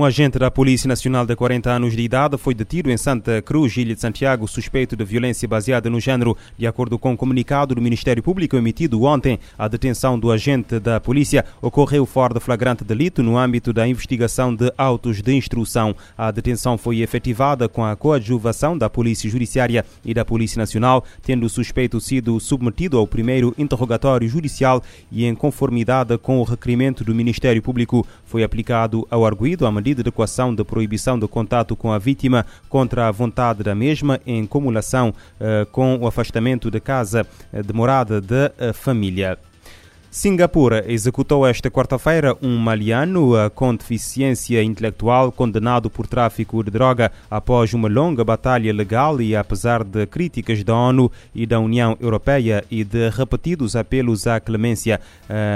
Um agente da Polícia Nacional de 40 anos de idade foi detido em Santa Cruz, Ilha de Santiago, suspeito de violência baseada no género. De acordo com o um comunicado do Ministério Público emitido ontem, a detenção do agente da polícia ocorreu fora de flagrante delito no âmbito da investigação de autos de instrução. A detenção foi efetivada com a coadjuvação da Polícia Judiciária e da Polícia Nacional, tendo o suspeito sido submetido ao primeiro interrogatório judicial e em conformidade com o requerimento do Ministério Público, foi aplicado ao arguído a medida de equação de proibição de contato com a vítima contra a vontade da mesma em cumulação eh, com o afastamento de casa eh, de morada da eh, família. Singapura executou esta quarta-feira um maliano com deficiência intelectual condenado por tráfico de droga após uma longa batalha legal e apesar de críticas da ONU e da União Europeia e de repetidos apelos à clemência.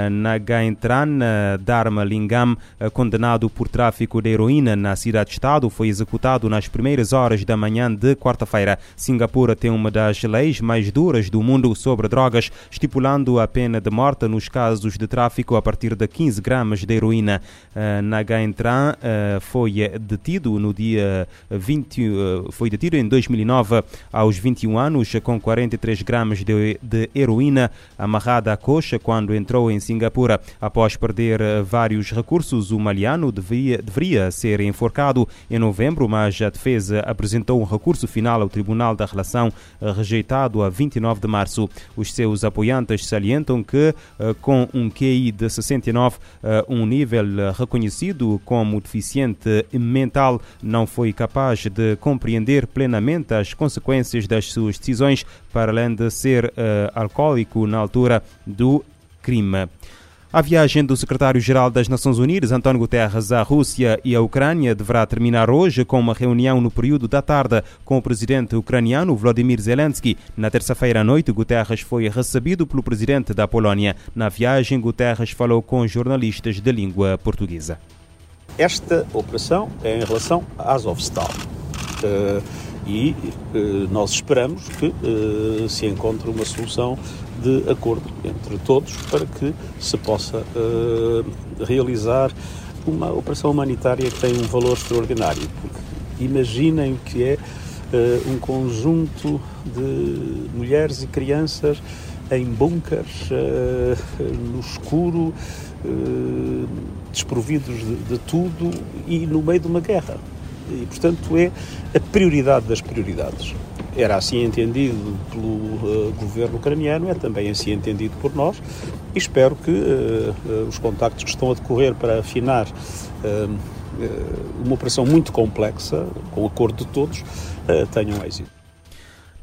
Nagaentran Dharma Lingam, condenado por tráfico de heroína na cidade-estado, foi executado nas primeiras horas da manhã de quarta-feira. Singapura tem uma das leis mais duras do mundo sobre drogas, estipulando a pena de morte nos casos de tráfico a partir de 15 gramas de heroína. Uh, uh, foi detido no dia 20, uh, foi detido em 2009 aos 21 anos com 43 gramas de, de heroína amarrada à coxa quando entrou em Singapura. Após perder vários recursos, o maliano devia, deveria ser enforcado em novembro, mas a defesa apresentou um recurso final ao Tribunal da Relação rejeitado a 29 de março. Os seus apoiantes salientam que com um QI de 69, um nível reconhecido como deficiente mental, não foi capaz de compreender plenamente as consequências das suas decisões, para além de ser alcoólico na altura do crime. A viagem do secretário-geral das Nações Unidas, António Guterres, à Rússia e à Ucrânia deverá terminar hoje com uma reunião no período da tarde com o presidente ucraniano Vladimir Zelensky. Na terça-feira à noite, Guterres foi recebido pelo presidente da Polónia. Na viagem, Guterres falou com jornalistas de língua portuguesa. Esta operação é em relação a Azovstal. Uh, e uh, nós esperamos que uh, se encontre uma solução de acordo entre todos para que se possa uh, realizar uma operação humanitária que tem um valor extraordinário. Porque imaginem que é uh, um conjunto de mulheres e crianças em bunkers, uh, no escuro, desprovidos de, de tudo e no meio de uma guerra. E, portanto, é a prioridade das prioridades era assim entendido pelo uh, governo ucraniano, é também assim entendido por nós e espero que uh, os contactos que estão a decorrer para afinar uma operação muito complexa, com o acordo de todos, tenham êxito.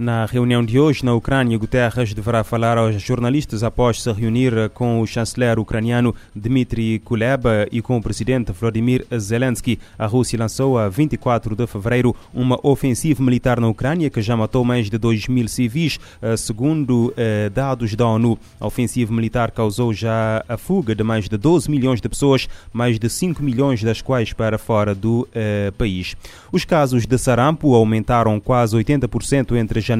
Na reunião de hoje na Ucrânia, Guterres deverá falar aos jornalistas após se reunir com o chanceler ucraniano Dmitry Kuleba e com o presidente Vladimir Zelensky. A Rússia lançou a 24 de fevereiro uma ofensiva militar na Ucrânia que já matou mais de 2 mil civis, eh, segundo eh, dados da ONU. A ofensiva militar causou já a fuga de mais de 12 milhões de pessoas, mais de 5 milhões das quais para fora do eh, país. Os casos de sarampo aumentaram quase 80% entre janeiro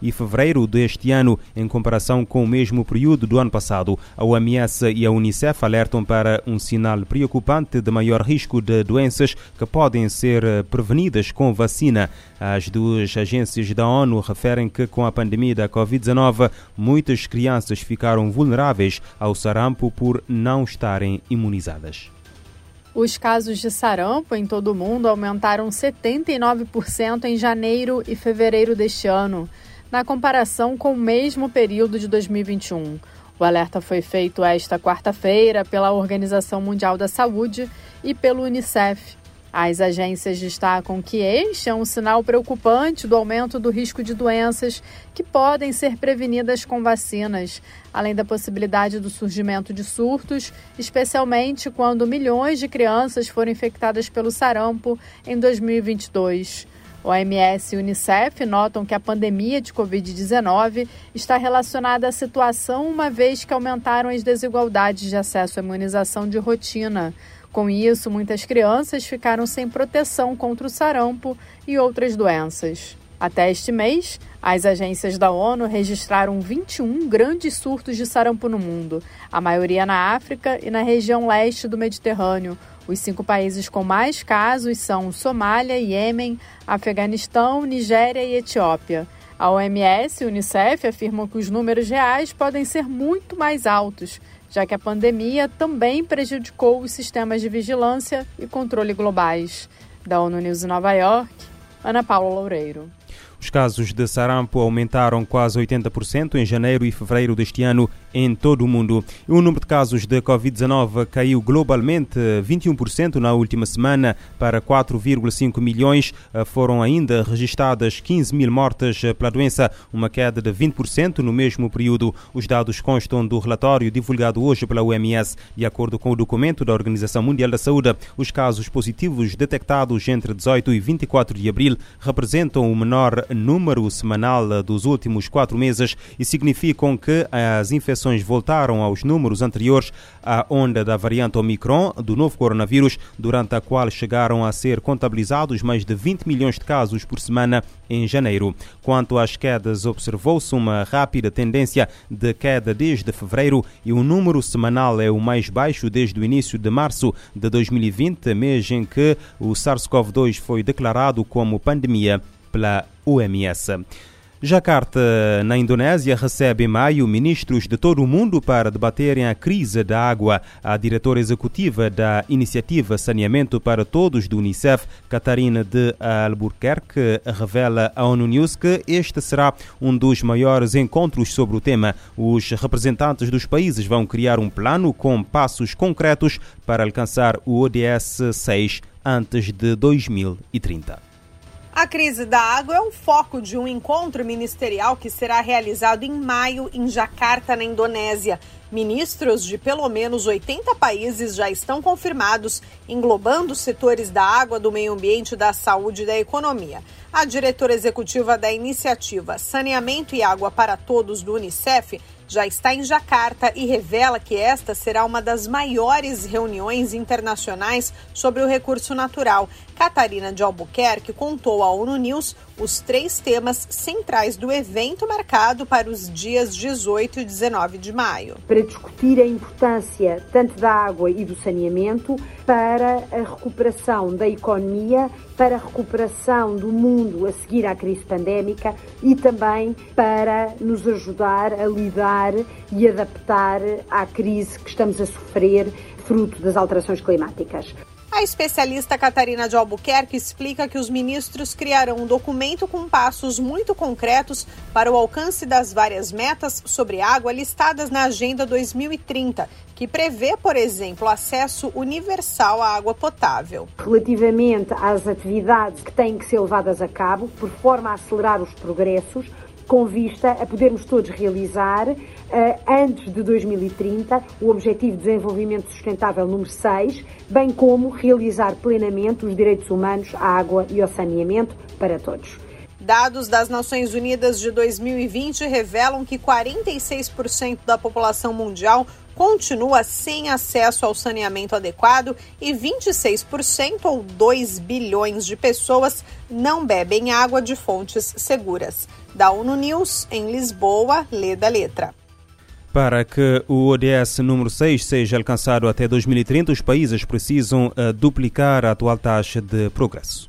e fevereiro deste ano, em comparação com o mesmo período do ano passado. A OMS e a Unicef alertam para um sinal preocupante de maior risco de doenças que podem ser eh, prevenidas com vacina. As duas agências da ONU referem que, com a pandemia da Covid-19, muitas crianças ficaram vulneráveis ao sarampo por não estarem imunizadas. Os casos de sarampo em todo o mundo aumentaram 79% em janeiro e fevereiro deste ano, na comparação com o mesmo período de 2021. O alerta foi feito esta quarta-feira pela Organização Mundial da Saúde e pelo Unicef. As agências destacam que este é um sinal preocupante do aumento do risco de doenças que podem ser prevenidas com vacinas, além da possibilidade do surgimento de surtos, especialmente quando milhões de crianças foram infectadas pelo sarampo em 2022. O OMS e Unicef notam que a pandemia de Covid-19 está relacionada à situação, uma vez que aumentaram as desigualdades de acesso à imunização de rotina. Com isso, muitas crianças ficaram sem proteção contra o sarampo e outras doenças. Até este mês, as agências da ONU registraram 21 grandes surtos de sarampo no mundo, a maioria na África e na região leste do Mediterrâneo. Os cinco países com mais casos são Somália, Iêmen, Afeganistão, Nigéria e Etiópia. A OMS e o Unicef afirmam que os números reais podem ser muito mais altos, já que a pandemia também prejudicou os sistemas de vigilância e controle globais. Da ONU News em Nova York, Ana Paula Loureiro. Os casos de sarampo aumentaram quase 80% em janeiro e fevereiro deste ano em todo o mundo. O número de casos de Covid-19 caiu globalmente 21% na última semana para 4,5 milhões. Foram ainda registadas 15 mil mortes pela doença, uma queda de 20% no mesmo período. Os dados constam do relatório divulgado hoje pela OMS. De acordo com o documento da Organização Mundial da Saúde, os casos positivos detectados entre 18 e 24 de abril representam o menor número semanal dos últimos quatro meses e significam que as infecções voltaram aos números anteriores à onda da variante Omicron do novo coronavírus, durante a qual chegaram a ser contabilizados mais de 20 milhões de casos por semana em janeiro. Quanto às quedas, observou-se uma rápida tendência de queda desde fevereiro e o número semanal é o mais baixo desde o início de março de 2020, mês em que o SARS-CoV-2 foi declarado como pandemia pela OMS. Jakarta, na Indonésia, recebe em maio ministros de todo o mundo para debaterem a crise da água. A diretora executiva da Iniciativa Saneamento para Todos do Unicef, Catarina de Albuquerque, revela à ONU News que este será um dos maiores encontros sobre o tema. Os representantes dos países vão criar um plano com passos concretos para alcançar o ODS 6 antes de 2030. A crise da água é o foco de um encontro ministerial que será realizado em maio em Jakarta, na Indonésia. Ministros de pelo menos 80 países já estão confirmados, englobando os setores da água, do meio ambiente, da saúde e da economia. A diretora executiva da iniciativa Saneamento e Água para Todos do Unicef já está em Jacarta e revela que esta será uma das maiores reuniões internacionais sobre o recurso natural. Catarina de Albuquerque contou à ONU News os três temas centrais do evento marcado para os dias 18 e 19 de maio. Para discutir a importância tanto da água e do saneamento para a recuperação da economia, para a recuperação do mundo a seguir à crise pandémica e também para nos ajudar a lidar e adaptar à crise que estamos a sofrer fruto das alterações climáticas. A especialista Catarina de Albuquerque explica que os ministros criarão um documento com passos muito concretos para o alcance das várias metas sobre água listadas na Agenda 2030, que prevê, por exemplo, acesso universal à água potável. Relativamente às atividades que têm que ser levadas a cabo, por forma a acelerar os progressos, com vista a podermos todos realizar, uh, antes de 2030, o Objetivo de Desenvolvimento Sustentável número 6, bem como realizar plenamente os direitos humanos à água e ao saneamento para todos. Dados das Nações Unidas de 2020 revelam que 46% da população mundial continua sem acesso ao saneamento adequado e 26% ou 2 bilhões de pessoas não bebem água de fontes seguras. Da ONU News, em Lisboa, lê da letra. Para que o ODS número 6 seja alcançado até 2030, os países precisam uh, duplicar a atual taxa de progresso.